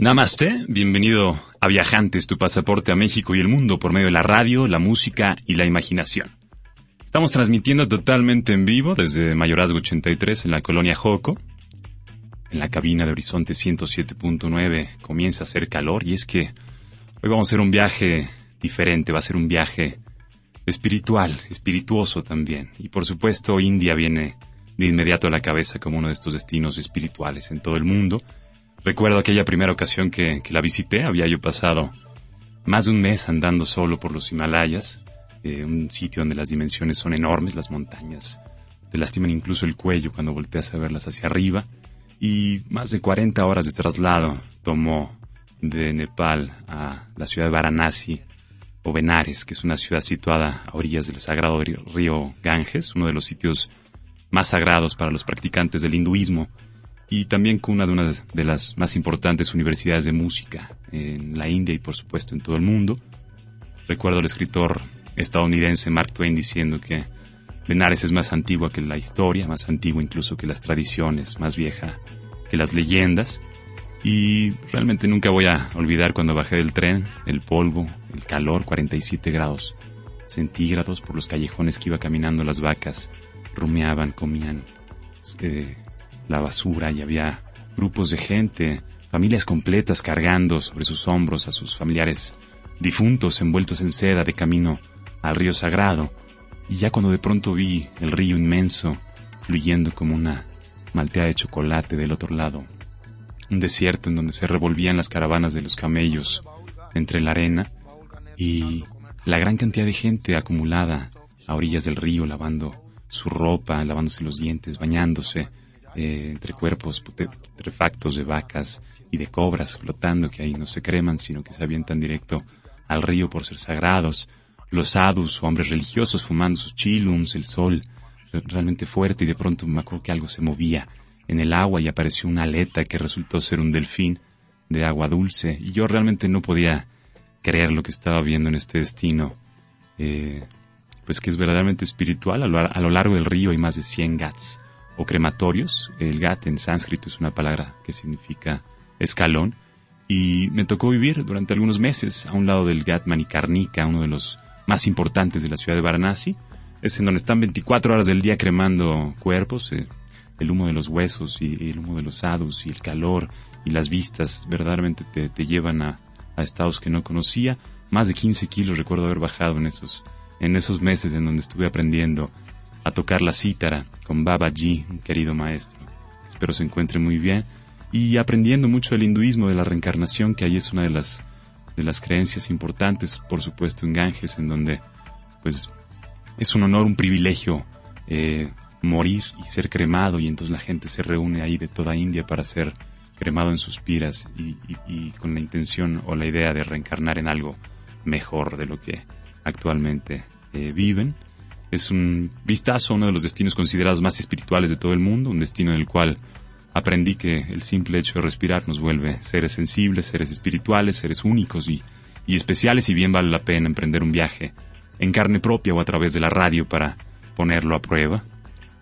Namaste, bienvenido a Viajantes, tu pasaporte a México y el mundo por medio de la radio, la música y la imaginación. Estamos transmitiendo totalmente en vivo desde Mayorazgo 83 en la colonia Joco. En la cabina de Horizonte 107.9 comienza a hacer calor y es que hoy vamos a hacer un viaje diferente, va a ser un viaje espiritual, espirituoso también. Y por supuesto India viene de inmediato a la cabeza como uno de estos destinos espirituales en todo el mundo. Recuerdo aquella primera ocasión que, la visité, había yo pasado más de un mes andando solo por los Himalayas, eh, un sitio donde las dimensiones son enormes, las montañas te lastiman incluso el cuello cuando volteas a verlas hacia arriba, y más de 40 horas de traslado tomó de Nepal a la ciudad de Varanasi, o Benares, que es una ciudad situada a orillas del sagrado río Ganges, uno de los sitios más sagrados para los practicantes del hinduismo y también cuna de una de las más importantes universidades de música en la India y por supuesto en todo el mundo. Recuerdo al escritor estadounidense Mark Twain diciendo que Benares es más antigua que la historia, más antigua incluso que las tradiciones, más vieja que las leyendas. Y realmente nunca voy a olvidar cuando bajé del tren, el polvo, el calor, 47 grados centígrados por los callejones que iba caminando las vacas, rumeaban, comían eh, la basura y había grupos de gente, familias completas cargando sobre sus hombros a sus familiares difuntos envueltos en seda de camino al río sagrado. Y ya cuando de pronto vi el río inmenso fluyendo como una maltea de chocolate del otro lado, un desierto en donde se revolvían las caravanas de los camellos entre la arena y la gran cantidad de gente acumulada a orillas del río lavando su ropa, lavándose los dientes, bañándose, entre cuerpos putrefactos de vacas y de cobras flotando que ahí no se creman, sino que se avientan directo al río por ser sagrados, los sadhus o hombres religiosos fumando sus chilums, el sol realmente fuerte y de pronto me acuerdo que algo se movía en el agua y apareció una aleta que resultó ser un delfín de agua dulce y yo realmente no podía creer lo que estaba viendo en este destino, eh, pues que es verdaderamente espiritual. A lo, a lo largo del río hay más de 100 gats o crematorios. El gat en sánscrito es una palabra que significa escalón. Y me tocó vivir durante algunos meses a un lado del Gat Manikarnika, uno de los más importantes de la ciudad de Varanasi. Es en donde están 24 horas del día cremando cuerpos, eh, el humo de los huesos y el humo de los hados y el calor y las vistas verdaderamente te, llevan a, a, estados que no conocía. Más de 15 kilos recuerdo haber bajado en esos, en esos meses en donde estuve aprendiendo a tocar la cítara con Babaji, un querido maestro. Espero se encuentre muy bien. Y aprendiendo mucho del hinduismo, de la reencarnación, que ahí es una de las, de las creencias importantes, por supuesto, en Ganges, en donde pues es un honor, un privilegio eh, morir y ser cremado, y entonces la gente se reúne ahí de toda India para ser cremado en sus piras y, con la intención o la idea de reencarnar en algo mejor de lo que actualmente eh, viven. Es un vistazo a uno de los destinos considerados más espirituales de todo el mundo, un destino en el cual aprendí que el simple hecho de respirar nos vuelve seres sensibles, seres espirituales, seres únicos y, especiales y bien vale la pena emprender un viaje en carne propia o a través de la radio para ponerlo a prueba.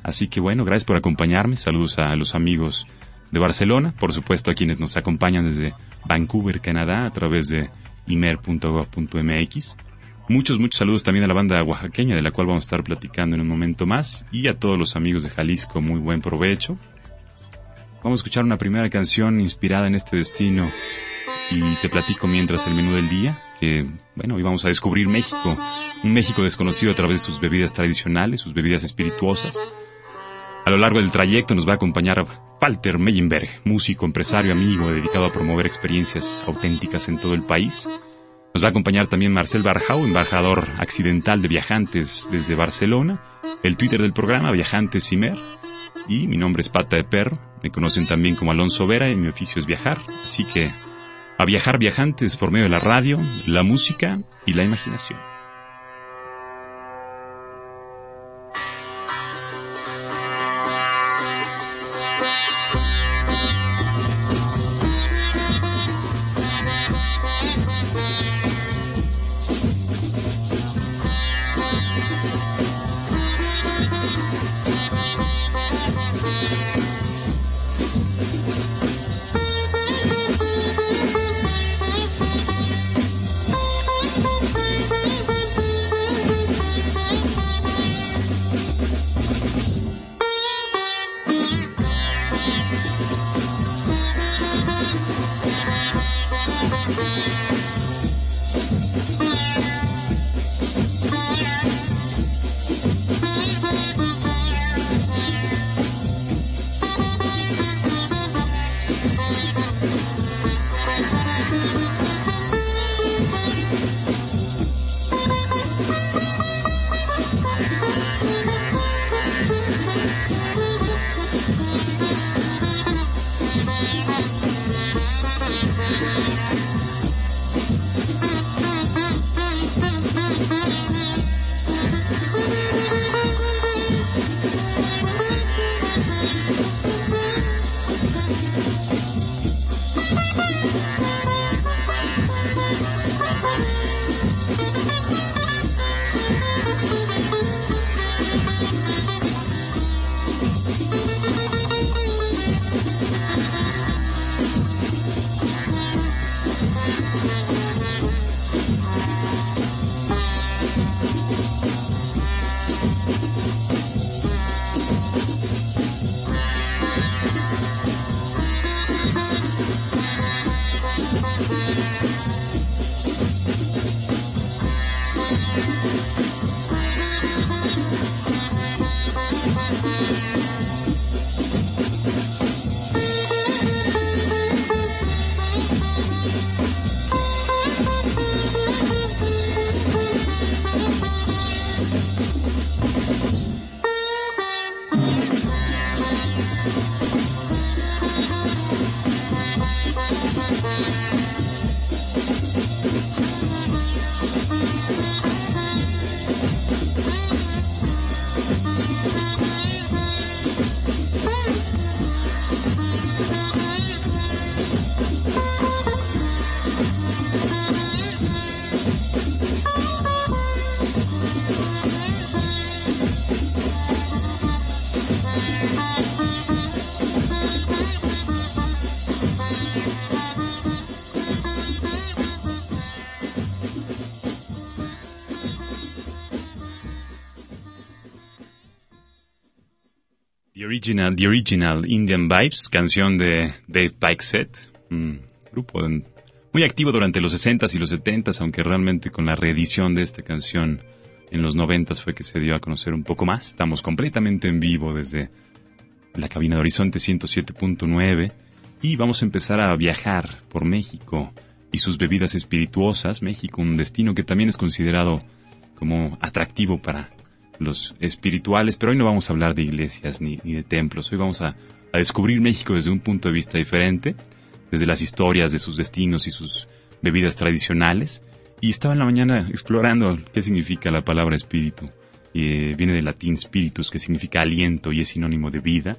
Así que bueno, gracias por acompañarme, saludos a los amigos de Barcelona, por supuesto a quienes nos acompañan desde Vancouver, Canadá, a través de imer.gov.mx Muchos, muchos saludos también a la banda oaxaqueña, de la cual vamos a estar platicando en un momento más, y a todos los amigos de Jalisco, muy buen provecho. Vamos a escuchar una primera canción inspirada en este destino y te platico mientras el menú del día, que, bueno, hoy vamos a descubrir México, un México desconocido a través de sus bebidas tradicionales, sus bebidas espirituosas. A lo largo del trayecto nos va a acompañar Walter Meyenberg, músico, empresario, amigo, dedicado a promover experiencias auténticas en todo el país. Nos va a acompañar también Marcel Barjau, embajador accidental de viajantes desde Barcelona, el Twitter del programa Viajantes Cimer, y mi nombre es Pata de Perro, Me conocen también como Alonso Vera y mi oficio es viajar, así que a viajar viajantes por medio de la radio, la música y la imaginación. The Original Indian Vibes, canción de Dave Set, un grupo muy activo durante los 60s y los 70s, aunque realmente con la reedición de esta canción en los 90s fue que se dio a conocer un poco más. Estamos completamente en vivo desde la cabina de Horizonte 107.9 y vamos a empezar a viajar por México y sus bebidas espirituosas. México, un destino que también es considerado como atractivo para los espirituales, pero hoy no vamos a hablar de iglesias ni, de templos, hoy vamos a, descubrir México desde un punto de vista diferente, desde las historias de sus destinos y sus bebidas tradicionales. Y estaba en la mañana explorando qué significa la palabra espíritu. Eh, viene del latín spiritus, que significa aliento y es sinónimo de vida.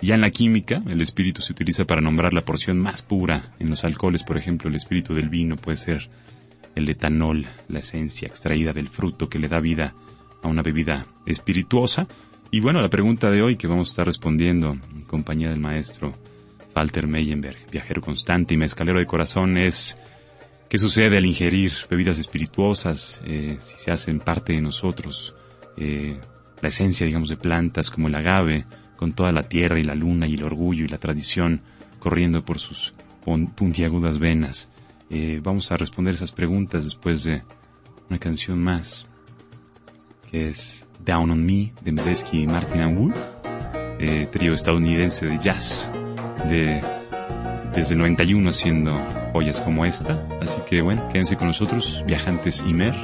Ya en la química, el espíritu se utiliza para nombrar la porción más pura. En los alcoholes, por ejemplo, el espíritu del vino puede ser el etanol, la esencia extraída del fruto que le da vida a una bebida espirituosa. Y bueno, la pregunta de hoy que vamos a estar respondiendo en compañía del maestro Walter Meyenberg, viajero constante y mezcalero de corazón, es qué sucede al ingerir bebidas espirituosas, eh, si se hacen parte de nosotros, eh, la esencia, digamos, de plantas como el agave, con toda la tierra y la luna y el orgullo y la tradición corriendo por sus puntiagudas venas. Eh, vamos a responder esas preguntas después de una canción más es Down on Me de Medeski y Martin and Wood, eh, trío estadounidense de jazz de, desde el 91 haciendo joyas como esta. Así que bueno, quédense con nosotros, viajantes Imer.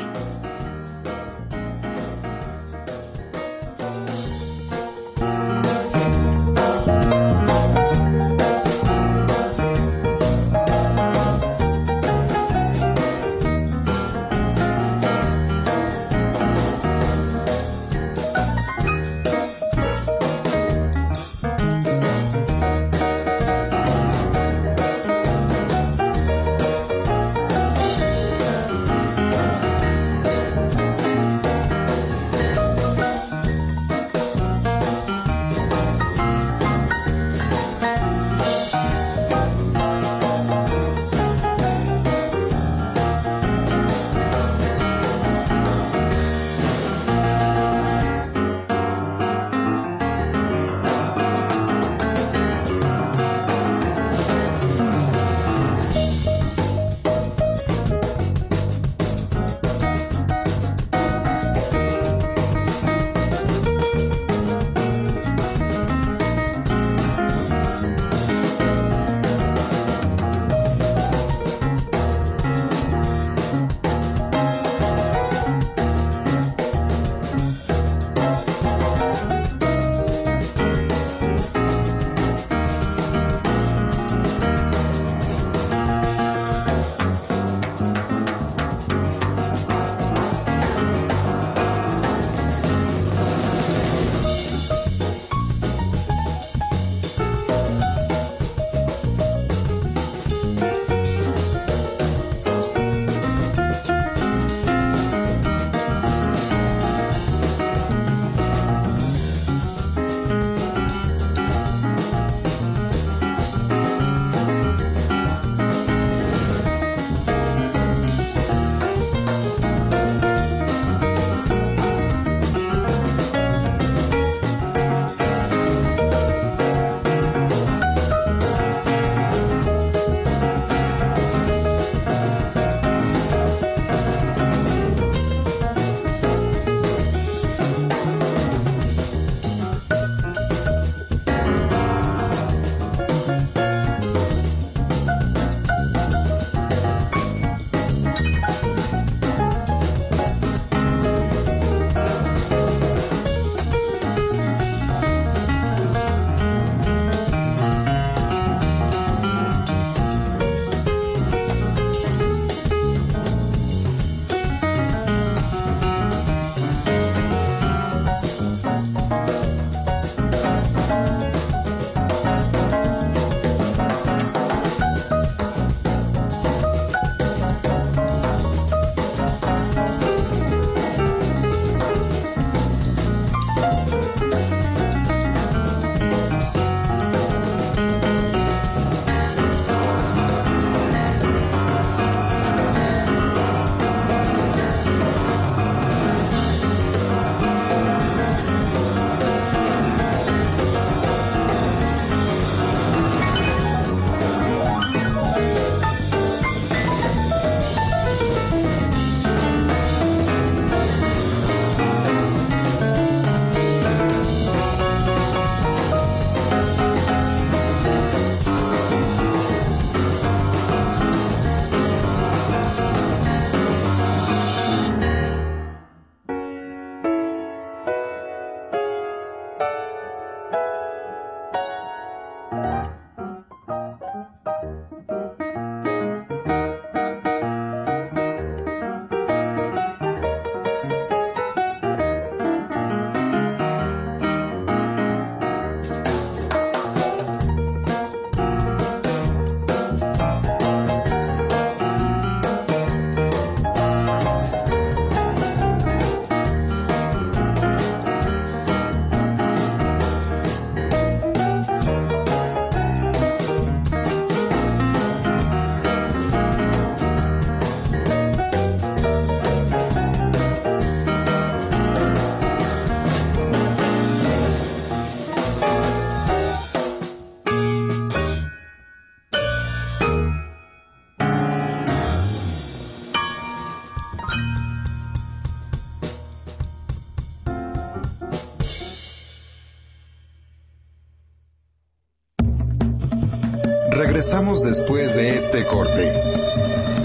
Regresamos después de este corte.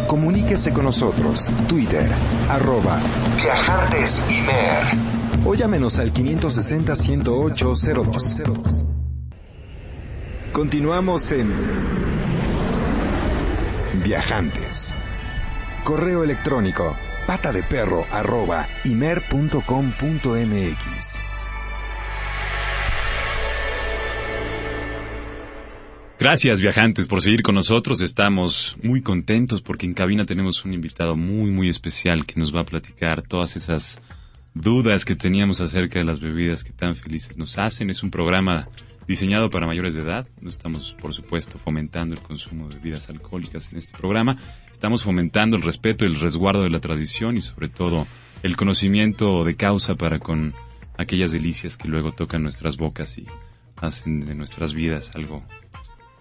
Comuníquese con nosotros. Twitter, arroba Viajantes. O llámenos al 560-108-02. Continuamos en Viajantes. Correo electrónico pata arroba imer.com.mx. Gracias viajantes por seguir con nosotros. Estamos muy contentos porque en cabina tenemos un invitado muy muy especial que nos va a platicar todas esas dudas que teníamos acerca de las bebidas que tan felices nos hacen. Es un programa diseñado para mayores de edad. No estamos, por supuesto, fomentando el consumo de bebidas alcohólicas en este programa. Estamos fomentando el respeto el resguardo de la tradición y sobre todo el conocimiento de causa para con aquellas delicias que luego tocan nuestras bocas y hacen de nuestras vidas algo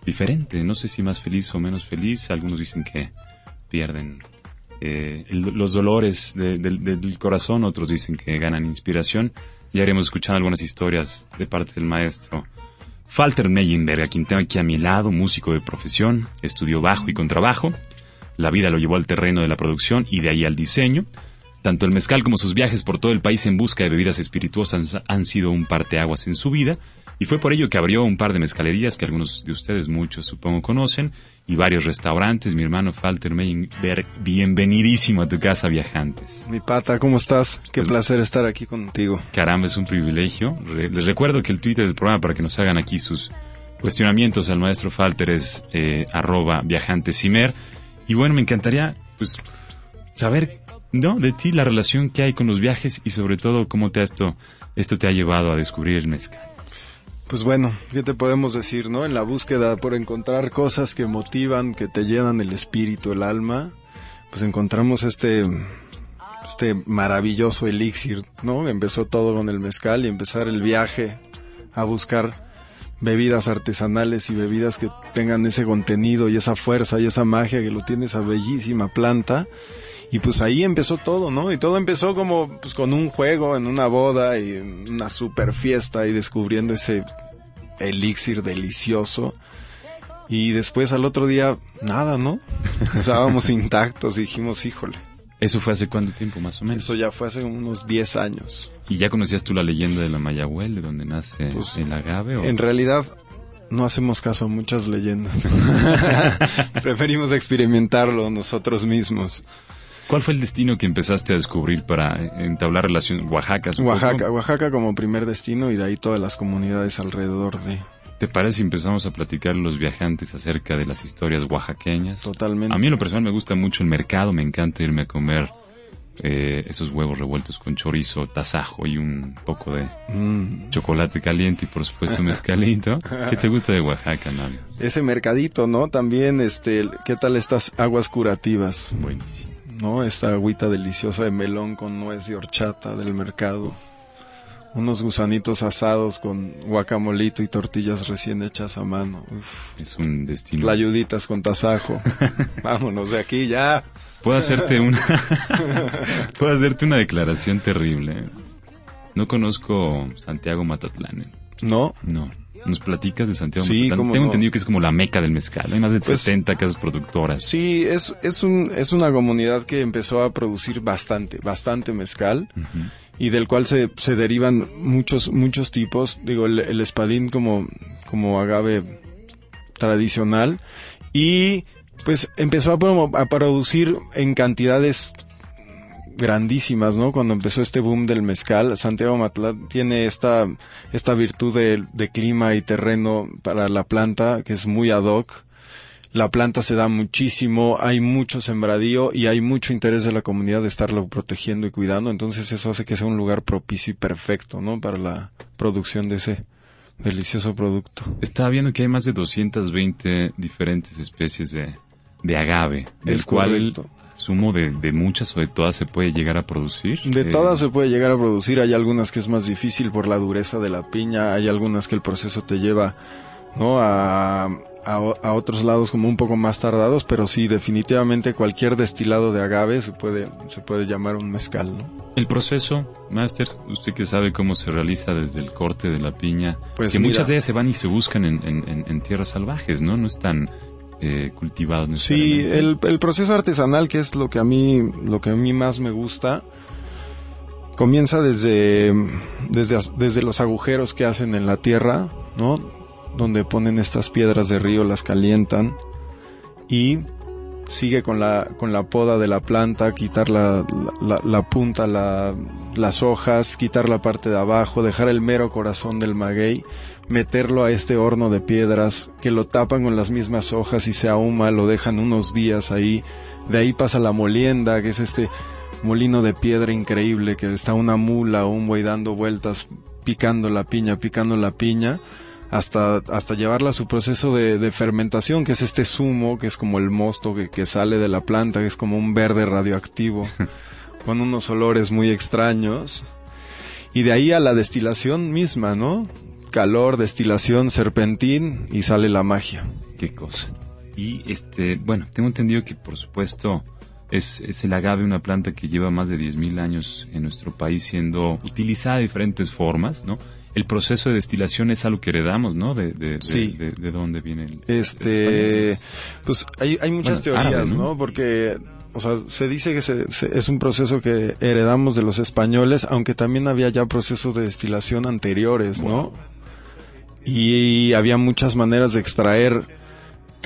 diferente. No sé si más feliz o menos feliz. Algunos dicen que pierden eh, los dolores del corazón, otros dicen que ganan inspiración. Ya haremos escuchando algunas historias de parte del maestro Falter Meyenberg, a quien tengo aquí a mi lado, músico de profesión, estudió bajo y contrabajo. La vida lo llevó al terreno de la producción y de ahí al diseño. Tanto el mezcal como sus viajes por todo el país en busca de bebidas espirituosas han sido un parteaguas en su vida y fue por ello que abrió un par de mezcalerías que algunos de ustedes, muchos supongo, conocen, y varios restaurantes. Mi hermano Falter Meinberg, bienvenidísimo a tu casa, viajantes. Mi pata, ¿cómo estás? Qué pues, placer estar aquí contigo. Caramba, es un privilegio. les recuerdo que el Twitter del programa para que nos hagan aquí sus cuestionamientos al maestro Falter es eh, arroba viajantesimer. Y bueno, me encantaría pues saber ¿no? de ti la relación que hay con los viajes y sobre todo cómo te esto, esto te ha llevado a descubrir el mezcal. Pues bueno, ¿qué te podemos decir, no? En la búsqueda por encontrar cosas que motivan, que te llenan el espíritu, el alma, pues encontramos este este maravilloso elixir, ¿no? Empezó todo con el mezcal y empezar el viaje a buscar bebidas artesanales y bebidas que tengan ese contenido y esa fuerza y esa magia que lo tiene esa bellísima planta. Y pues ahí empezó todo, ¿no? Y todo empezó como pues con un juego en una boda y una super fiesta y descubriendo ese elixir delicioso. Y después al otro día, nada, ¿no? Estábamos intactos y dijimos, híjole. ¿Eso fue hace cuánto tiempo, más o menos? Eso ya fue hace unos 10 años. ¿Y ya conocías tú la leyenda de la Mayahuel, de donde nace pues, el agave? En realidad, no hacemos caso a muchas leyendas. Preferimos experimentarlo nosotros mismos. ¿Cuál fue el destino que empezaste a descubrir para entablar relación? Oaxaca. Oaxaca, Oaxaca como primer destino y de ahí todas las comunidades alrededor de. ¿Te parece si empezamos a platicar los viajantes acerca de las historias oaxaqueñas? Totalmente. A mí en lo personal me gusta mucho el mercado, me encanta irme a comer eh, esos huevos revueltos con chorizo, tasajo y un poco de mm. chocolate caliente y por supuesto mezcalito. ¿Qué te gusta de Oaxaca, Navi? Ese mercadito, ¿no? También, este, ¿qué tal estas aguas curativas? Buenísimo. ¿No? Esta agüita deliciosa de melón con nuez y horchata del mercado. Unos gusanitos asados con guacamolito y tortillas recién hechas a mano. Es un destino. Layuditas con tasajo. Vámonos de aquí ya. Puedo hacerte una Puedo hacerte una declaración terrible. No conozco Santiago Matatlán. ¿eh? ¿No? No. ¿Nos platicas de Santiago sí, Tengo entendido que es como la meca del mezcal. Hay más de 60 pues, casas productoras. Sí, es, es, un, es una comunidad que empezó a producir bastante, bastante mezcal. Y del cual se, se derivan muchos, muchos tipos. Digo, el, espadín como, como agave tradicional y pues empezó a, a producir en cantidades grandísimas, ¿no? Cuando empezó este boom del mezcal, Santiago Matlán tiene esta, esta virtud de, de, clima y terreno para la planta que es muy ad hoc. La planta se da muchísimo, hay mucho sembradío y hay mucho interés de la comunidad de estarlo protegiendo y cuidando, entonces eso hace que sea un lugar propicio y perfecto, ¿no? Para la producción de ese delicioso producto. Estaba viendo que hay más de 220 diferentes especies de, de agave, del cual sumo de, de, muchas o de todas se puede llegar a producir. De eh, todas se puede llegar a producir, hay algunas que es más difícil por la dureza de la piña, hay algunas que el proceso te lleva ¿no? a, a, otros lados como un poco más tardados, pero sí, definitivamente cualquier destilado de agave se puede, se puede llamar un mezcal. ¿no? El proceso, Master, usted que sabe cómo se realiza desde el corte de la piña, pues que muchas de ellas se van y se buscan en, en, en tierras salvajes, ¿no? No están eh, cultivados. Sí, el, el, proceso artesanal, que es lo que a mí, lo que a mí más me gusta, comienza desde, desde, desde los agujeros que hacen en la tierra, ¿no? Donde ponen estas piedras de río, las calientan y sigue con la, con la poda de la planta, quitar la, la, la punta, la, las hojas, quitar la parte de abajo, dejar el mero corazón del maguey meterlo a este horno de piedras que lo tapan con las mismas hojas y se ahuma, lo dejan unos días ahí. De ahí pasa la molienda, que es este molino de piedra increíble, que está una mula o un buey dando vueltas, picando la piña, picando la piña, hasta, hasta llevarla a su proceso de, fermentación, que es este zumo, que es como el mosto que, que sale de la planta, que es como un verde radioactivo, con unos olores muy extraños. Y de ahí a la destilación misma, ¿no? Calor, destilación, serpentín y sale la magia. Qué cosa. Y este, bueno, tengo entendido que por supuesto es, es el agave una planta que lleva más de 10.000 años en nuestro país siendo utilizada de diferentes formas, ¿no? El proceso de destilación es algo que heredamos, ¿no? De, de, sí. de, de, dónde viene el, Este, pues hay, hay muchas teorías, ¿no? Porque o sea, se dice que se, es un proceso que heredamos de los españoles, aunque también había ya procesos de destilación anteriores, ¿no? Y había muchas maneras de extraer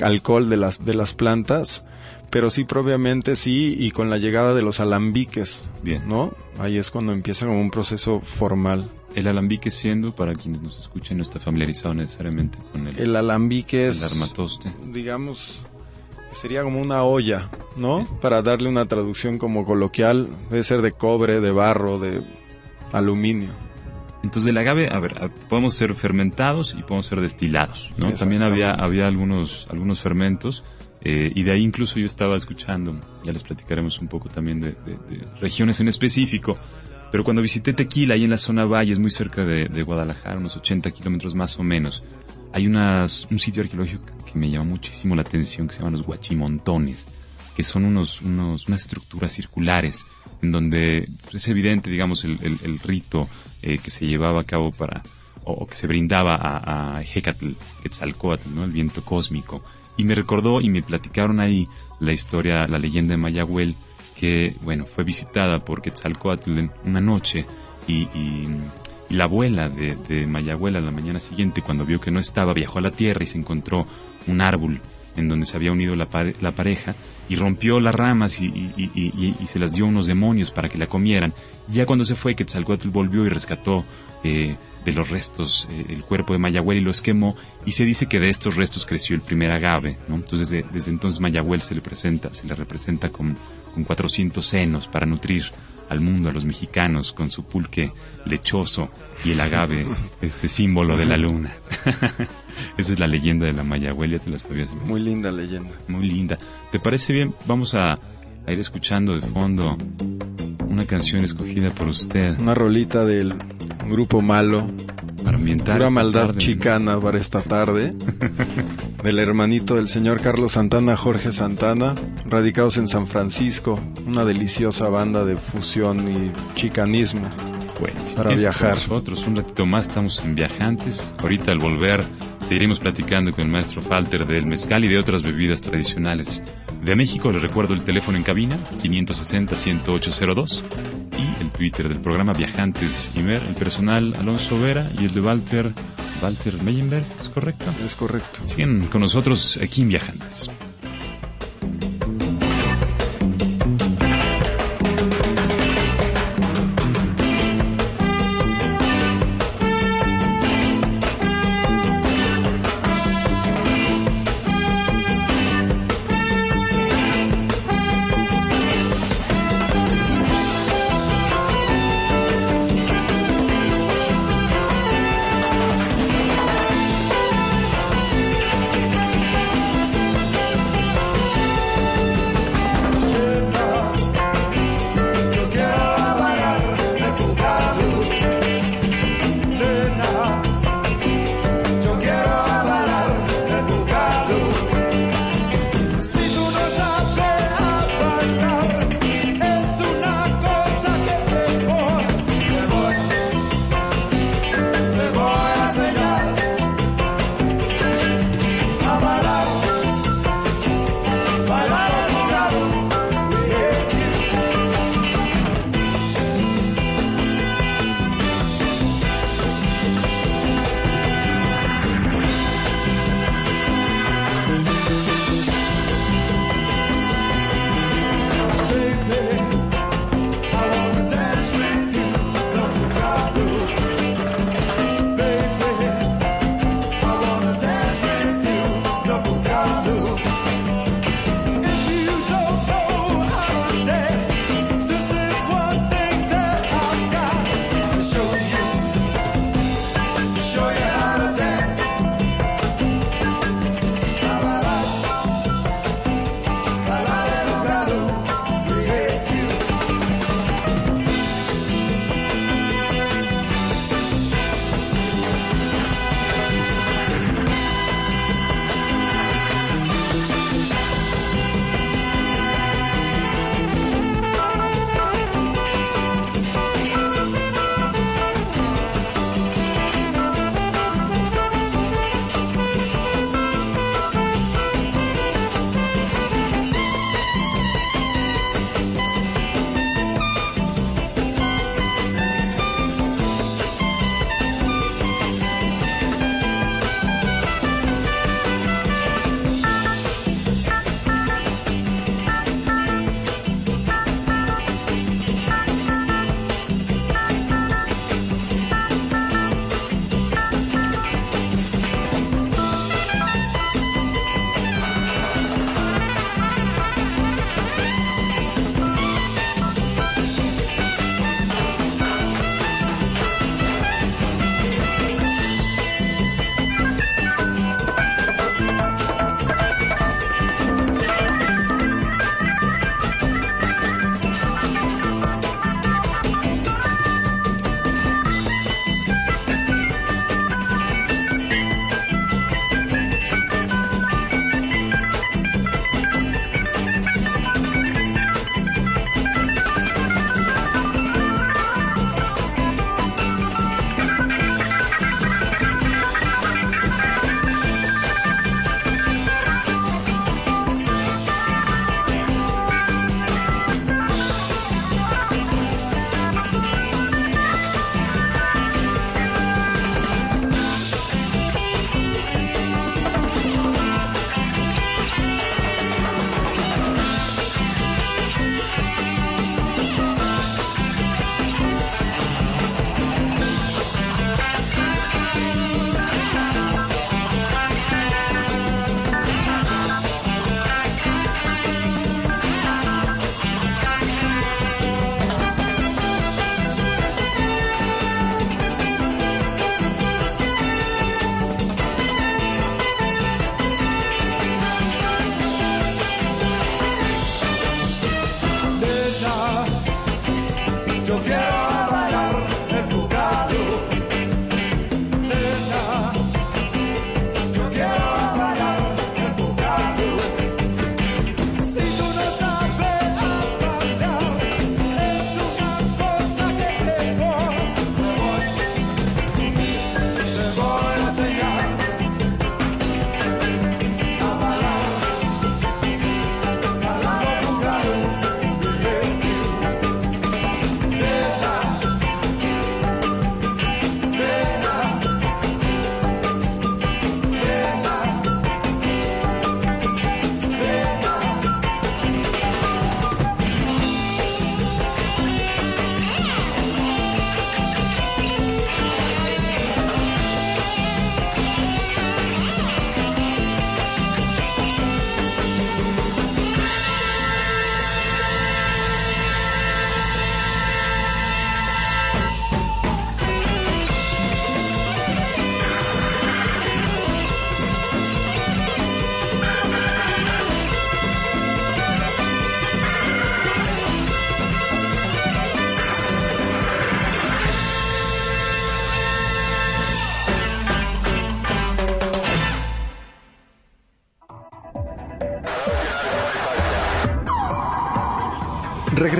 alcohol de las de las plantas pero sí propiamente sí y con la llegada de los alambiques bien. no ahí es cuando empieza como un proceso formal. El alambique siendo para quienes nos escuchen no está familiarizado necesariamente con el el alambique es armatoste. digamos sería como una olla no para darle una traducción como coloquial debe ser de cobre de barro de aluminio entonces el agave, a ver, podemos ser fermentados y podemos ser destilados, ¿no? También había, había algunos, algunos fermentos eh, y de ahí incluso yo estaba escuchando, ya les platicaremos un poco también de, regiones en específico, pero cuando visité Tequila, ahí en la zona valle, es muy cerca de, Guadalajara, unos 80 kilómetros más o menos, hay unas, un sitio arqueológico que me llama muchísimo la atención que se llaman los guachimontones, que son unos, unos, unas estructuras circulares en donde es evidente, digamos, el, el rito eh, que se llevaba a cabo para, o, que se brindaba a, a Hecatl, Quetzalcoatl, ¿no? El viento cósmico. Y me recordó y me platicaron ahí la historia, la leyenda de Mayahuel, que, bueno, fue visitada por Quetzalcoatl una noche y, y, la abuela de, de Mayahuel a la mañana siguiente, cuando vio que no estaba, viajó a la tierra y se encontró un árbol en donde se había unido la, la pareja y rompió las ramas y, y, se las dio a unos demonios para que la comieran. Ya cuando se fue, Quetzalcoatl volvió y rescató eh, de los restos eh, el cuerpo de Mayahuel y los quemó. Y se dice que de estos restos creció el primer agave. ¿no? Entonces, desde, entonces Mayahuel se le presenta, se le representa con, con 400 senos para nutrir al mundo, a los mexicanos, con su pulque lechoso y el agave, este símbolo de la luna. Esa es la leyenda de la Mayahuel, ya te la sabías. Muy linda leyenda. Muy linda. ¿Te parece bien? Vamos a, ir escuchando de fondo una canción escogida por usted. Una rolita del grupo malo. Para ambientar. Pura maldad chicana para esta tarde. del hermanito del señor Carlos Santana, Jorge Santana, radicados en San Francisco. Una deliciosa banda de fusión y chicanismo. para viajar. Nosotros un ratito más estamos en Viajantes. Ahorita al volver Seguiremos platicando con el maestro Falter del mezcal y de otras bebidas tradicionales. De México les recuerdo el teléfono en cabina 560-1802 y el Twitter del programa Viajantes Imer, el personal Alonso Vera y el de Walter Walter Meyenberg, ¿es correcto? Es correcto. Siguen con nosotros aquí en Viajantes.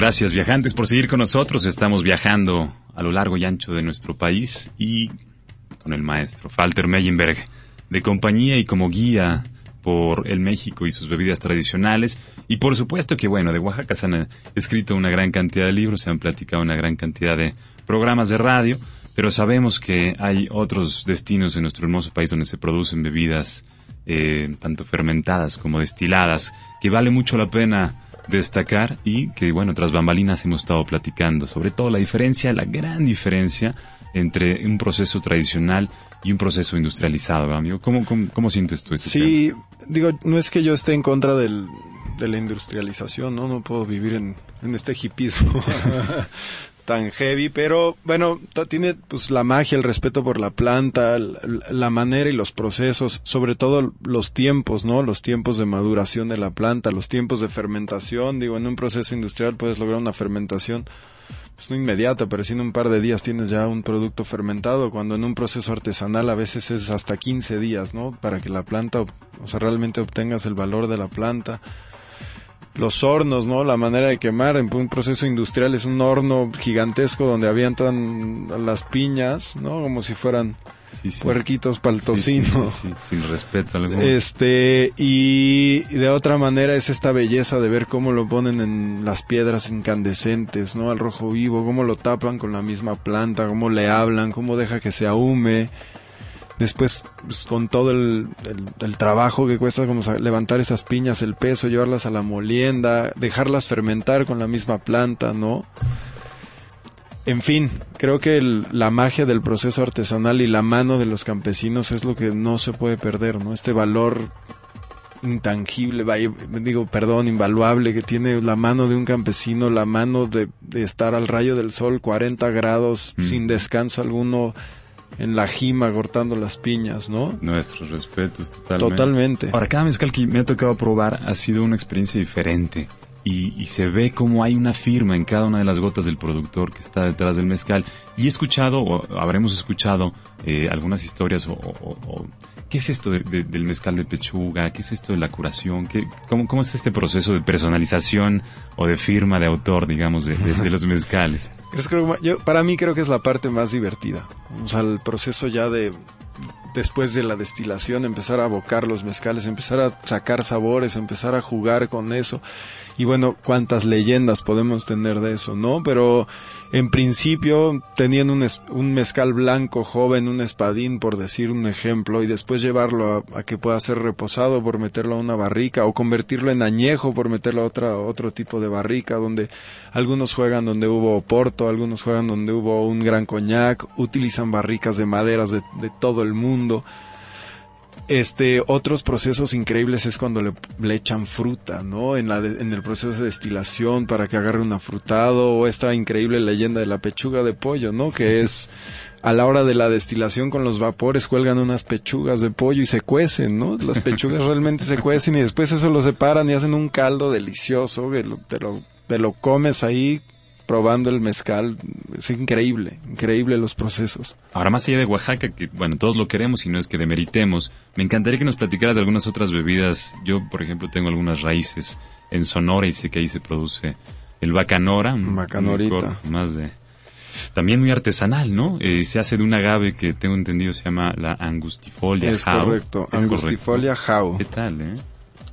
Gracias viajantes por seguir con nosotros. Estamos viajando a lo largo y ancho de nuestro país y con el maestro Falter Meyenberg de compañía y como guía por el México y sus bebidas tradicionales. Y por supuesto que, bueno, de Oaxaca se han escrito una gran cantidad de libros, se han platicado una gran cantidad de programas de radio, pero sabemos que hay otros destinos en nuestro hermoso país donde se producen bebidas eh, tanto fermentadas como destiladas, que vale mucho la pena destacar y que, bueno, tras bambalinas hemos estado platicando, sobre todo la diferencia, la gran diferencia entre un proceso tradicional y un proceso industrializado, amigo. ¿Cómo, cómo, sientes tú este Sí, digo, no es que yo esté en contra del, de la industrialización, ¿no? No puedo vivir en, en este hipismo tan heavy, pero bueno, tiene pues la magia, el respeto por la planta, la, manera y los procesos, sobre todo los tiempos, ¿no? Los tiempos de maduración de la planta, los tiempos de fermentación, digo, en un proceso industrial puedes lograr una fermentación pues no inmediata, pero si en un par de días tienes ya un producto fermentado, cuando en un proceso artesanal a veces es hasta 15 días, ¿no? Para que la planta, o sea, realmente obtengas el valor de la planta los hornos, ¿no? La manera de quemar en un proceso industrial es un horno gigantesco donde avientan las piñas, ¿no? Como si fueran puerquitos para el tocino. sin respeto Este, y de otra manera es esta belleza de ver cómo lo ponen en las piedras incandescentes, ¿no? Al rojo vivo, cómo lo tapan con la misma planta, cómo le hablan, cómo deja que se ahume Después, pues, con todo el, trabajo que cuesta como levantar esas piñas, el peso, llevarlas a la molienda, dejarlas fermentar con la misma planta, ¿no? En fin, creo que la magia del proceso artesanal y la mano de los campesinos es lo que no se puede perder, ¿no? Este valor intangible, digo, perdón, invaluable que tiene la mano de un campesino, la mano de, estar al rayo del sol 40 grados mm. sin descanso alguno en la jima cortando las piñas, ¿no? Nuestros respetos, totalmente. Totalmente. Ahora, cada mezcal que me ha tocado probar ha sido una experiencia diferente. Y, se ve como hay una firma en cada una de las gotas del productor que está detrás del mezcal. Y he escuchado, o habremos escuchado, eh, algunas historias o, ¿Qué es esto del mezcal de pechuga? ¿Qué es esto de la curación? ¿Qué, cómo, ¿Cómo es este proceso de personalización o de firma de autor, digamos, de, los mezcales? para mí creo que es la parte más divertida. O sea, el proceso ya de después de la destilación, empezar a abocar los mezcales, empezar a sacar sabores, empezar a jugar con eso. Y bueno, cuántas leyendas podemos tener de eso, ¿no? Pero en principio tenían un, un, mezcal blanco joven, un espadín, por decir un ejemplo, y después llevarlo a, que pueda ser reposado por meterlo a una barrica o convertirlo en añejo por meterlo a otra, otro tipo de barrica, donde algunos juegan donde hubo porto, algunos juegan donde hubo un gran coñac, utilizan barricas de maderas de, de todo el mundo. Este, otros procesos increíbles es cuando le, echan fruta, ¿no? En, la en el proceso de destilación para que agarre un afrutado o esta increíble leyenda de la pechuga de pollo, ¿no? Que es a la hora de la destilación con los vapores cuelgan unas pechugas de pollo y se cuecen, ¿no? Las pechugas realmente se cuecen y después eso lo separan y hacen un caldo delicioso que te lo, te lo comes ahí probando el mezcal. Es increíble, increíble los procesos. Ahora, más allá de Oaxaca, que bueno, todos lo queremos y no es que demeritemos, me encantaría que nos platicaras de algunas otras bebidas. Yo, por ejemplo, tengo algunas raíces en Sonora y sé que ahí se produce el bacanora. Bacanorita. Más de... También muy artesanal, ¿no? Eh, se hace de un agave que tengo entendido se llama la angustifolia es Correcto. angustifolia jau. ¿Qué tal, eh?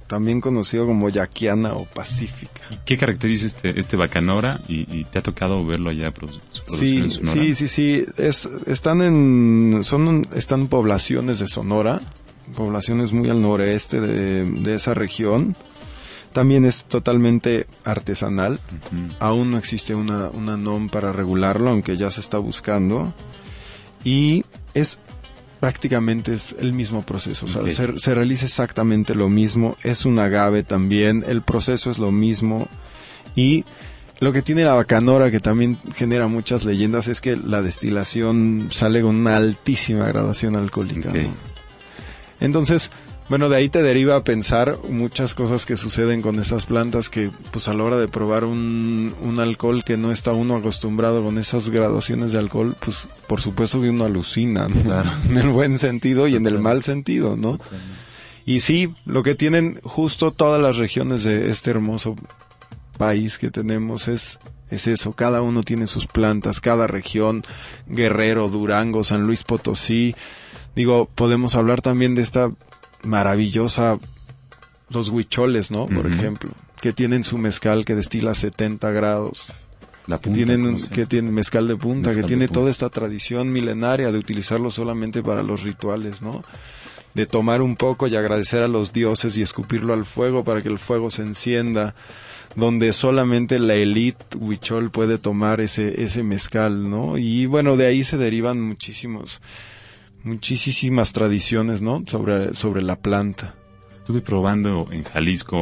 También conocido como yaquiana o pacífica. ¿Qué caracteriza este, este bacanora y, te ha tocado verlo allá sí, en Sonora? Sí, sí, sí, es, están en, son, están poblaciones de Sonora, poblaciones muy al noreste de, esa región. También es totalmente artesanal. Aún no existe una, una NOM para regularlo, aunque ya se está buscando. Y es prácticamente es el mismo proceso, o sea, se, realiza exactamente lo mismo, es un agave también, el proceso es lo mismo, Y lo que tiene la bacanora, que también genera muchas leyendas, es que la destilación sale con una altísima graduación alcohólica. ¿no? Entonces, bueno, de ahí te deriva a pensar muchas cosas que suceden con estas plantas que, pues a la hora de probar un, un alcohol que no está uno acostumbrado con esas graduaciones de alcohol, pues por supuesto que uno alucina, ¿no? Claro. en el buen sentido y en el mal sentido, ¿no? Y sí, lo que tienen justo todas las regiones de este hermoso país que tenemos es es eso, cada uno tiene sus plantas, cada región, Guerrero, Durango, San Luis Potosí. Digo, podemos hablar también de esta maravillosa los huicholes, ¿no? Por ejemplo, que tienen su mezcal que destila 70 grados, La que punta, tienen ¿cómo un- se que tienen mezcal de punta, Mezcal que tiene punta. toda esta tradición milenaria de utilizarlo solamente para los rituales, ¿no? De tomar un poco y agradecer a los dioses y escupirlo al fuego para que el fuego se encienda, donde solamente la elite huichol puede tomar ese ese mezcal, ¿no? Y bueno, de ahí se derivan muchísimos muchísimas tradiciones, ¿no? Sobre sobre la planta. Estuve probando en Jalisco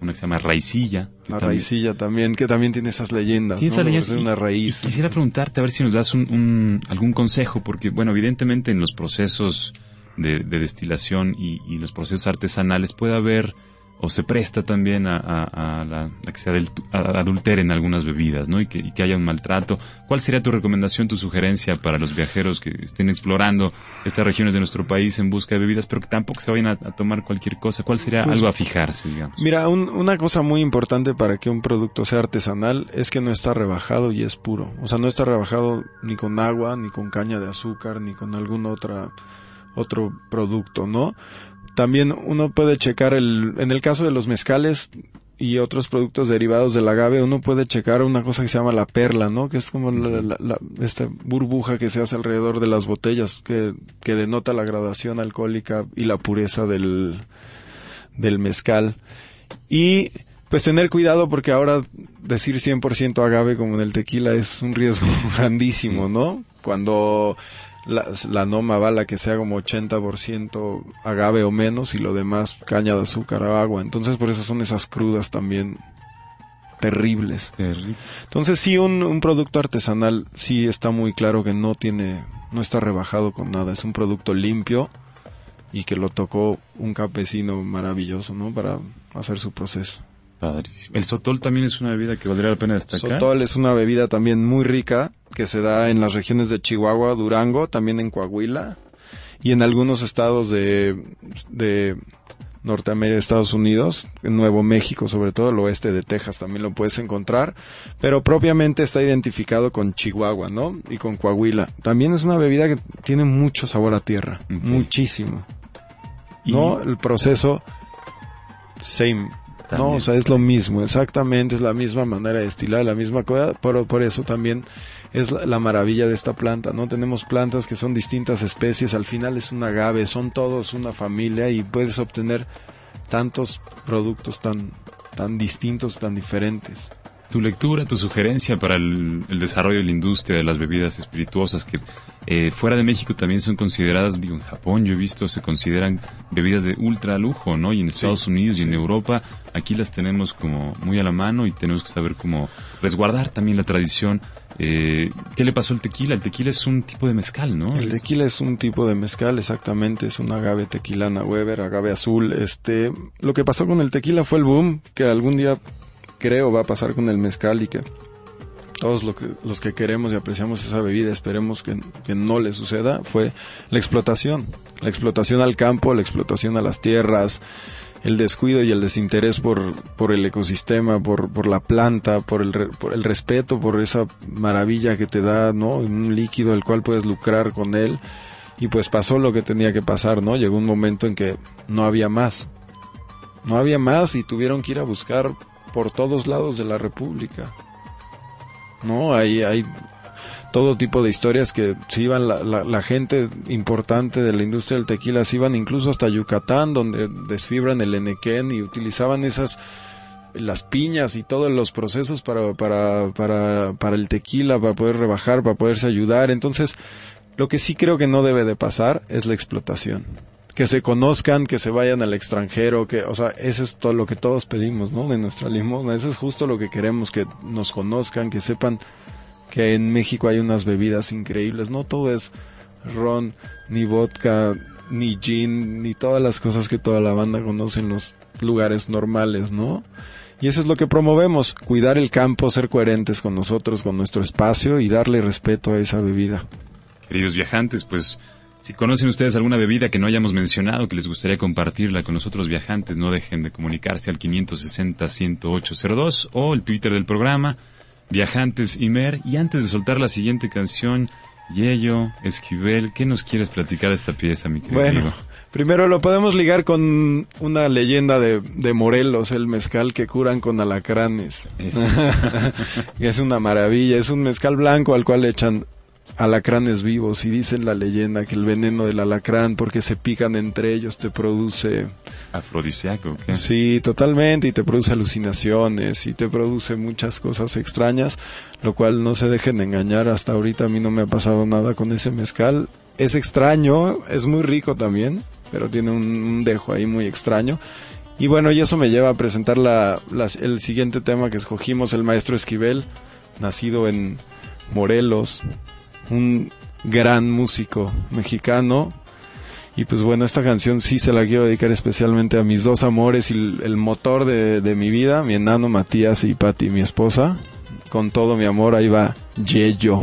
una que se llama raicilla. La también- raicilla también, que también tiene esas leyendas, Tiene ¿no? esas leyendas y- una raíz. y quisiera preguntarte a ver si nos das un, un- algún consejo, porque, bueno, evidentemente en los procesos de, de destilación y, y los procesos artesanales puede haber o se presta también a, a- a la, a que se adulteren algunas bebidas, ¿no? Y que, y que haya un maltrato. ¿Cuál sería tu recomendación, tu sugerencia para los viajeros que estén explorando estas regiones de nuestro país en busca de bebidas, pero que tampoco se vayan a, a tomar cualquier cosa? ¿Cuál sería Pues- algo a fijarse, digamos? Mira, un- una cosa muy importante para que un producto sea artesanal es que no está rebajado y es puro. O sea, no está rebajado ni con agua, ni con caña de azúcar, ni con algún otra, otro producto, ¿no? También uno puede checar el, en el caso de los mezcales y otros productos derivados del agave, uno puede checar una cosa que se llama la perla, ¿no? Que es como la, la- la- esta burbuja que se hace alrededor de las botellas, que, que denota la gradación alcohólica y la pureza del, del mezcal. Y pues tener cuidado porque ahora decir 100% agave como en el tequila es un riesgo grandísimo, ¿no? Cuando la, la noma bala que sea como 80% agave o menos y lo demás caña de azúcar o agua. Entonces por eso son esas crudas también terribles. Terrible. Entonces sí, un, un producto artesanal sí está muy claro que no tiene, no está rebajado con nada. Es un producto limpio y que lo tocó un campesino maravilloso, ¿no? Para hacer su proceso. Padrísimo. El sotol también es una bebida que valdría la pena destacar. Sotol es una bebida también muy rica que se da en las regiones de Chihuahua, Durango, también en Coahuila y en algunos estados de, de Norteamérica, Estados Unidos, en Nuevo México, sobre todo el oeste de Texas también lo puedes encontrar, pero propiamente está identificado con Chihuahua, ¿no? Y con Coahuila. También es una bebida que tiene mucho sabor a tierra, muchísimo. Y- ¿No? El proceso same. No, o sea, es lo mismo, exactamente, es la misma manera de destilar, la misma cosa, pero por eso también es la, la maravilla de esta planta, ¿no? Tenemos plantas que son distintas especies, al final es un agave, son todos una familia y puedes obtener tantos productos tan, tan distintos, tan diferentes. Tu lectura, tu sugerencia para el, el desarrollo de la industria de las bebidas espirituosas que eh, fuera de México también son consideradas, digo, en Japón yo he visto, se consideran bebidas de ultra lujo, ¿no? Y en Estados Unidos y en. Europa aquí las tenemos como muy a la mano y tenemos que saber cómo resguardar también la tradición. Eh, ¿Qué le pasó al tequila? El tequila es un tipo de mezcal, ¿no? El tequila es un tipo de mezcal, exactamente, es un agave tequilana Weber, agave azul. Este, lo que pasó con el tequila fue el boom, que algún día creo va a pasar con el mezcal y que todos que, los que queremos y apreciamos esa bebida esperemos que, no le suceda, fue la explotación. La explotación al campo, la explotación a las tierras, el descuido y el desinterés por, el ecosistema, por, la planta, por el, por el respeto, por esa maravilla que te da, ¿no? Un líquido el cual puedes lucrar con él. Y pues pasó lo que tenía que pasar, ¿no? Llegó un momento en que no había más. No había más y tuvieron que ir a buscar por todos lados de la República. ¿No? Hay, hay todo tipo de historias que se iban, la, la, la gente importante de la industria del tequila se iban incluso hasta Yucatán, donde desfibran el enequén y utilizaban esas las piñas y todos los procesos para, para, para, para el tequila, para poder rebajar, para poderse ayudar. Entonces, lo que sí creo que no debe de pasar es la explotación. Que se conozcan, que se vayan al extranjero, que, o sea, eso es todo lo que todos pedimos, ¿no? De nuestra limosna, eso es justo lo que queremos, que nos conozcan, que sepan que en México hay unas bebidas increíbles, no todo es ron, ni vodka, ni gin, ni todas las cosas que toda la banda conoce en los lugares normales, ¿no? Y eso es lo que promovemos, cuidar el campo, ser coherentes con nosotros, con nuestro espacio y darle respeto a esa bebida. Queridos viajantes, pues si conocen ustedes alguna bebida que no hayamos mencionado, que les gustaría compartirla con nosotros viajantes, no dejen de comunicarse al 560-10802 o el Twitter del programa, Viajantes Imer. Y antes de soltar la siguiente canción, Yello, Esquivel, ¿qué nos quieres platicar de esta pieza, mi querido Bueno, amigo? primero lo podemos ligar con una leyenda de, de Morelos, el mezcal que curan con alacranes. Es- es una maravilla, es un mezcal blanco al cual le echan alacranes vivos y dice la leyenda que el veneno del alacrán porque se pican entre ellos te produce Afrodisíaco, ¿qué? sí totalmente y te produce alucinaciones y te produce muchas cosas extrañas lo cual no se dejen de engañar hasta ahorita a mí no me ha pasado nada con ese mezcal. Es extraño es muy rico también pero tiene un, un dejo ahí muy extraño. Y bueno y eso me lleva a presentar la, el siguiente tema que escogimos el maestro Esquivel nacido en Morelos un gran músico mexicano. Y pues bueno, esta canción sí se la quiero dedicar especialmente a mis dos amores y el, motor de, de mi vida, mi enano Matías y Patti, mi esposa. Con todo mi amor, ahí va Yeyo.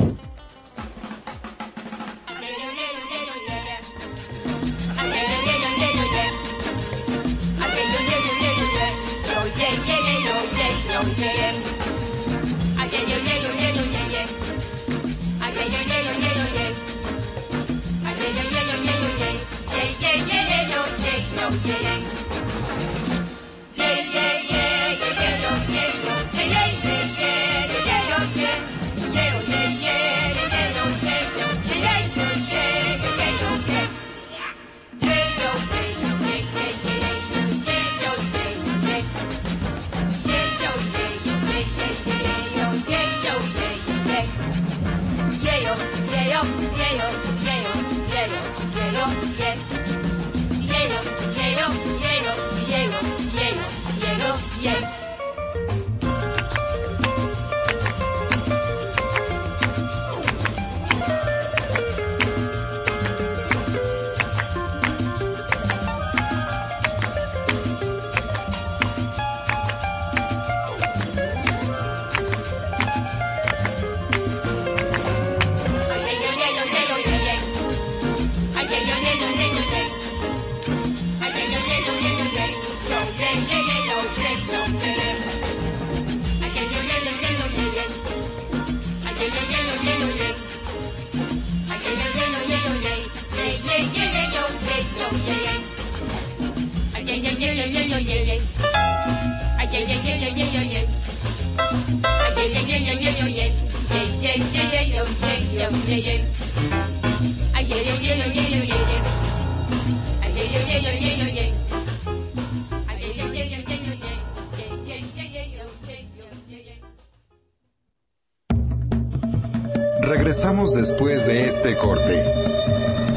Después de este corte.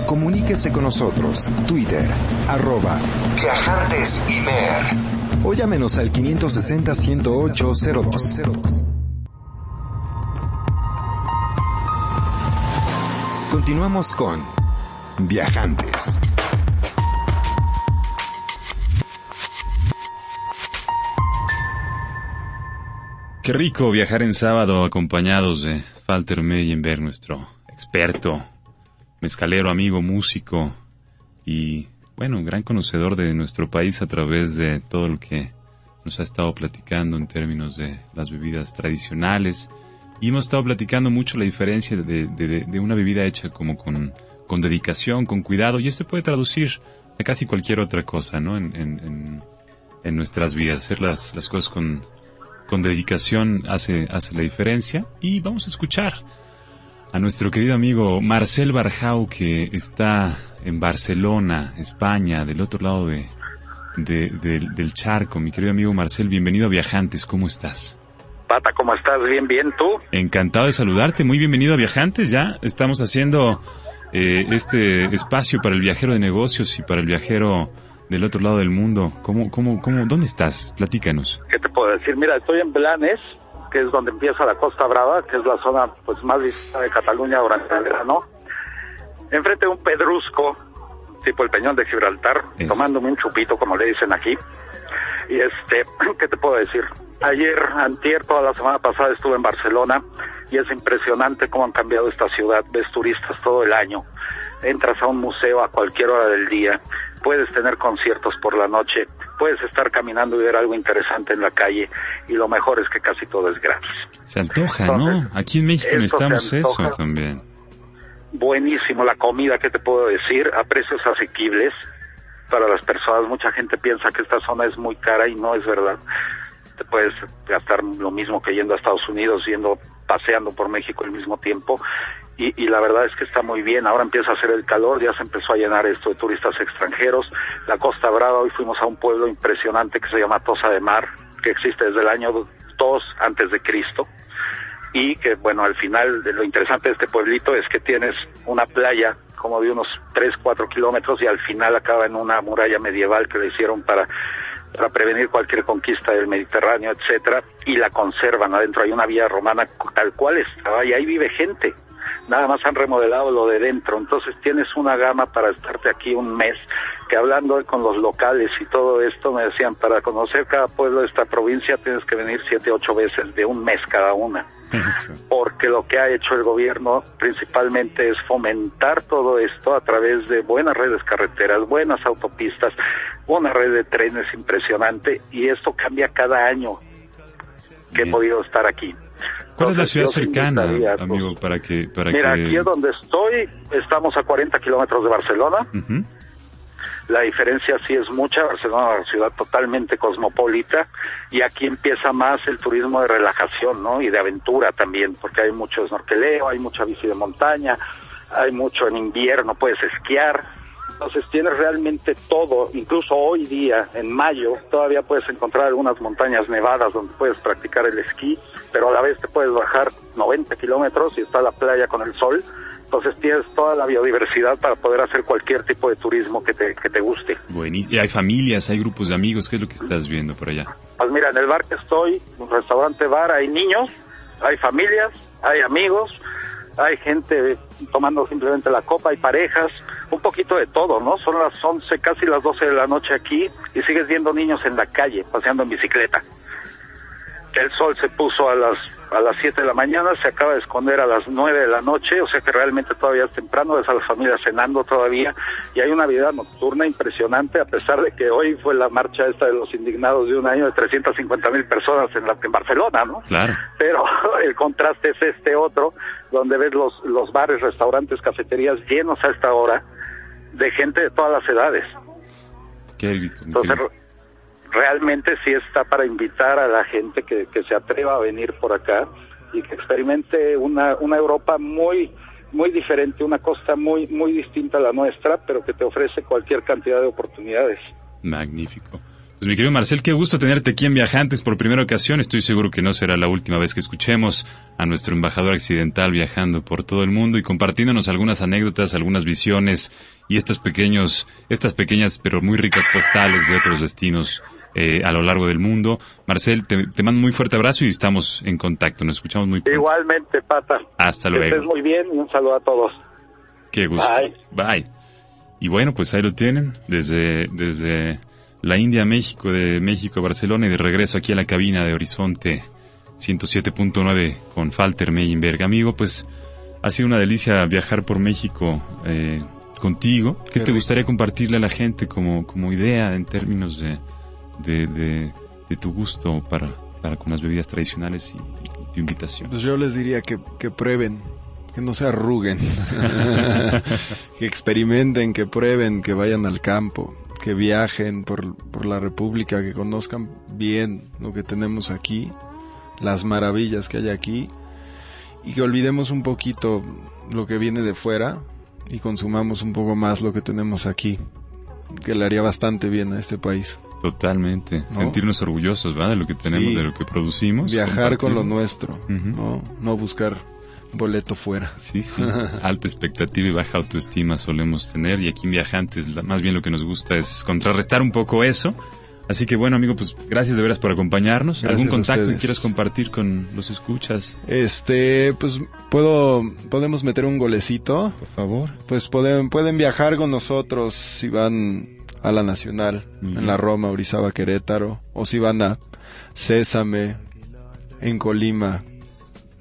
Comuníquese con nosotros. Twitter, arroba Viajantes Imer. O llámenos al 560-10802. Continuamos con Viajantes. Qué rico viajar en sábado acompañados de Falter Meyenberg, nuestro experto, mezcalero, amigo, músico y, bueno, gran conocedor de nuestro país a través de todo lo que nos ha estado platicando en términos de las bebidas tradicionales. Y hemos estado platicando mucho la diferencia de, una bebida hecha como con, dedicación, con cuidado, y esto puede traducir a casi cualquier otra cosa, ¿no? En, en- en- en nuestras vidas, hacer las, las cosas con, con dedicación hace, hace la diferencia. Y vamos a escuchar a nuestro querido amigo Marcel Barjau, que está en Barcelona, España, del otro lado de, de- del- del charco. Mi querido amigo Marcel, bienvenido a Viajantes, ¿cómo estás? Pata, ¿cómo estás? Bien, bien, ¿tú? Encantado de saludarte, muy bienvenido a Viajantes, ya estamos haciendo eh, este espacio para el viajero de negocios y para el viajero del otro lado del mundo. ¿Cómo, cómo, cómo, ¿Dónde estás? Platícanos. ¿Qué te puedo decir? Mira, estoy en Blanes, que es donde empieza la Costa Brava, que es la zona pues más visitada de Cataluña durante el verano. Enfrente de un pedrusco, tipo el Peñón de Gibraltar, tomándome un chupito, como le dicen aquí. Y este, ¿qué te puedo decir? Ayer, antier, toda la semana pasada estuve en Barcelona y es impresionante cómo han cambiado esta ciudad. Ves turistas todo el año. Entras a un museo a cualquier hora del día puedes tener conciertos por la noche, puedes estar caminando y ver algo interesante en la calle y lo mejor es que casi todo es gratis. Se antoja, ¿no? Aquí en México necesitamos eso también. Buenísimo la comida, ¿qué te puedo decir? A precios asequibles para las personas. Mucha gente piensa que esta zona es muy cara y no es verdad. Te puedes gastar lo mismo que yendo a Estados Unidos, yendo paseando por México al mismo tiempo y, la verdad es que está muy bien. Ahora empieza a hacer el calor, ya se empezó a llenar esto de turistas extranjeros. La Costa Brava, hoy fuimos a un pueblo impresionante que se llama Tosa de Mar, que existe desde el año 2 antes de Cristo. Y que, bueno, al final, lo interesante de este pueblito es que tienes una playa como de unos 3, 4 kilómetros y al final acaba en una muralla medieval que le hicieron para para prevenir cualquier conquista del Mediterráneo, etcétera, y la conservan. Adentro hay una vía romana tal cual estaba y ahí vive gente nada más han remodelado lo de dentro, entonces tienes una gama para estarte aquí un mes, que hablando con los locales y todo esto me decían, para conocer cada pueblo de esta provincia tienes que venir siete, ocho veces de un mes cada una, porque lo que ha hecho el gobierno principalmente es fomentar todo esto a través de buenas redes carreteras, buenas autopistas, una red de trenes impresionante y esto cambia cada año que he podido estar aquí. ¿Cuál es la ciudad cercana, amigo, para que... Para mira, aquí es donde estoy, estamos a 40 kilómetros de Barcelona. La diferencia sí es mucha, Barcelona es una ciudad totalmente cosmopolita y aquí empieza más el turismo de relajación, ¿no? Y de aventura también, porque hay mucho snorkeleo, hay mucha bici de montaña, hay mucho en invierno, puedes esquiar, entonces tienes realmente todo, incluso hoy día, en mayo, todavía puedes encontrar algunas montañas nevadas donde puedes practicar el esquí, pero a la vez te puedes bajar 90 kilómetros y está la playa con el sol. Entonces tienes toda la biodiversidad para poder hacer cualquier tipo de turismo que te, que te guste. Buenísimo. ¿Y hay familias, hay grupos de amigos? ¿Qué es lo que estás viendo por allá? Pues mira, en el bar que estoy, un restaurante bar, hay niños, hay familias, hay amigos, hay gente tomando simplemente la copa, hay parejas, un poquito de todo, ¿no? Son las 11, casi las 12 de la noche aquí y sigues viendo niños en la calle paseando en bicicleta. El sol se puso a las a las 7 de la mañana, se acaba de esconder a las 9 de la noche, o sea que realmente todavía es temprano, ves a las familias cenando todavía y hay una vida nocturna impresionante a pesar de que hoy fue la marcha esta de los indignados de un año de 350 mil personas en, la, en Barcelona, ¿no? Claro. Pero el contraste es este otro, donde ves los, los bares, restaurantes, cafeterías llenos a esta hora de gente de todas las edades. Qué, Entonces, realmente sí está para invitar a la gente que, que se atreva a venir por acá y que experimente una, una Europa muy muy diferente, una costa muy muy distinta a la nuestra, pero que te ofrece cualquier cantidad de oportunidades. Magnífico. Pues mi querido Marcel, qué gusto tenerte aquí en Viajantes por primera ocasión. Estoy seguro que no será la última vez que escuchemos a nuestro embajador accidental viajando por todo el mundo y compartiéndonos algunas anécdotas, algunas visiones y estos pequeños, estas pequeñas pero muy ricas postales de otros destinos eh, a lo largo del mundo. Marcel, te, mando un muy fuerte abrazo y estamos en contacto. Nos escuchamos muy pronto. Igualmente, Pata. Hasta luego. Que estés muy bien y un saludo a todos. Qué gusto. Bye. Bye. Y bueno, pues ahí lo tienen, desde, desde la India a México, de México a Barcelona y de regreso aquí a la cabina de Horizonte 107.9 con Falter Meyinberg. Amigo, pues ha sido una delicia viajar por México eh, contigo. ¿Qué, te gustaría compartirle a la gente como, como idea en términos de, de, de, tu gusto para, para con las bebidas tradicionales y, tu invitación? Pues yo les diría que, que prueben, que no se arruguen, que experimenten, que prueben, que vayan al campo, que viajen por, por la República, que conozcan bien lo que tenemos aquí, las maravillas que hay aquí, y que olvidemos un poquito lo que viene de fuera y consumamos un poco más lo que tenemos aquí, que le haría bastante bien a este país. Totalmente, sentirnos orgullosos ¿verdad? de lo que tenemos, de lo que producimos. Viajar con lo nuestro, ¿no? no buscar boleto fuera. Sí, sí. Alta expectativa y baja autoestima solemos tener y aquí en Viajantes más bien lo que nos gusta es contrarrestar un poco eso. Así que bueno, amigo, pues gracias de veras por acompañarnos. ¿Algún contacto que quieras compartir con los escuchas? Este, pues puedo podemos meter un golecito, por favor. Pues pueden pueden viajar con nosotros si van a la Nacional en la Roma, Orizaba, Querétaro o si van a Césame en Colima,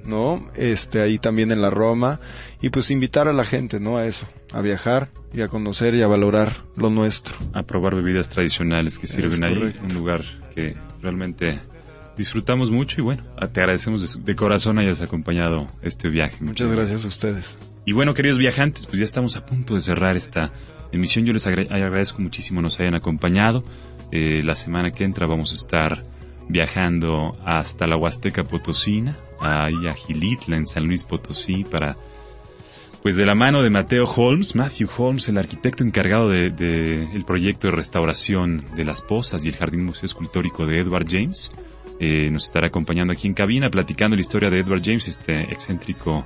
¿no? Este, ahí también en la Roma. Y pues invitar a la gente, ¿no? A eso, a viajar y a conocer y a valorar lo nuestro. A probar bebidas tradicionales que sirven ahí, un lugar que realmente disfrutamos mucho y bueno, te agradecemos de, corazón hayas acompañado este viaje. Muchas gracias a ustedes. Y bueno, queridos viajantes, pues ya estamos a punto de cerrar esta emisión. Yo les agradezco muchísimo nos hayan acompañado. Eh, la semana que entra vamos a estar viajando hasta la Huasteca Potosina, ahí a Gilitla, en San Luis Potosí, para, pues de la mano de Mateo Holmes, Matthew Holmes, el arquitecto encargado del de, el proyecto de restauración de las pozas y el Jardín Museo Escultórico de Edward James, eh, nos estará acompañando aquí en cabina platicando la historia de Edward James, este excéntrico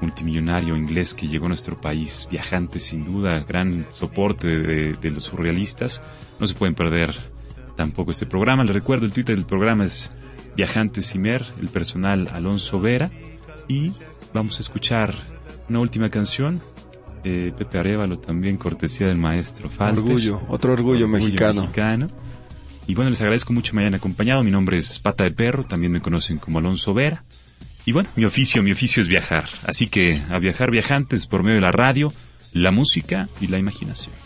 multimillonario inglés que llegó a nuestro país, viajante sin duda, gran soporte de, de los surrealistas. No se pueden perder tampoco este programa. Les recuerdo, el Twitter del programa es Viajantes Cimer, el personal Alonso Vera. Y vamos a escuchar una última canción. Eh, Pepe Arevalo también, cortesía del maestro Falter. Orgullo, otro orgullo, mexicano. mexicano. Y bueno, les agradezco mucho que me hayan acompañado. Mi nombre es Pata de Perro, también me conocen como Alonso Vera. Y bueno, mi oficio, mi oficio es viajar. Así que a viajar viajantes por medio de la radio, la música y la imaginación.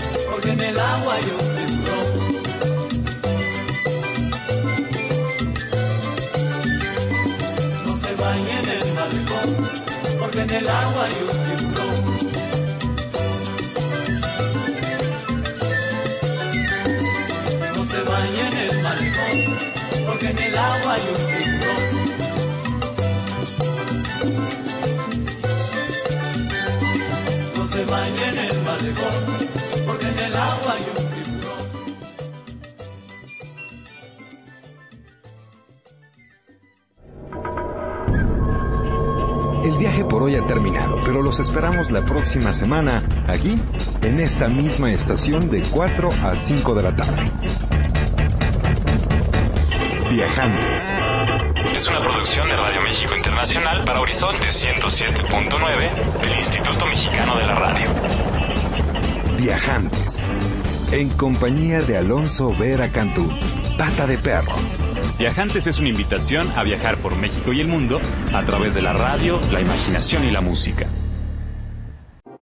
en el agua hay un tiburón. porque en el agua hay un tiburón. No se bañe en el malecón, porque en el agua hay un tiburón. El viaje por hoy ha terminado, pero los esperamos la próxima semana, aquí, en esta misma estación de 4 a 5 de la tarde. Viajantes. Es una producción de Radio México Internacional para Horizonte 107.9 del Instituto Mexicano de la Radio. Viajantes. En compañía de Alonso Vera Cantú, Pata de Perro. Viajantes es una invitación a viajar por México y el mundo a través de la radio, la imaginación y la música.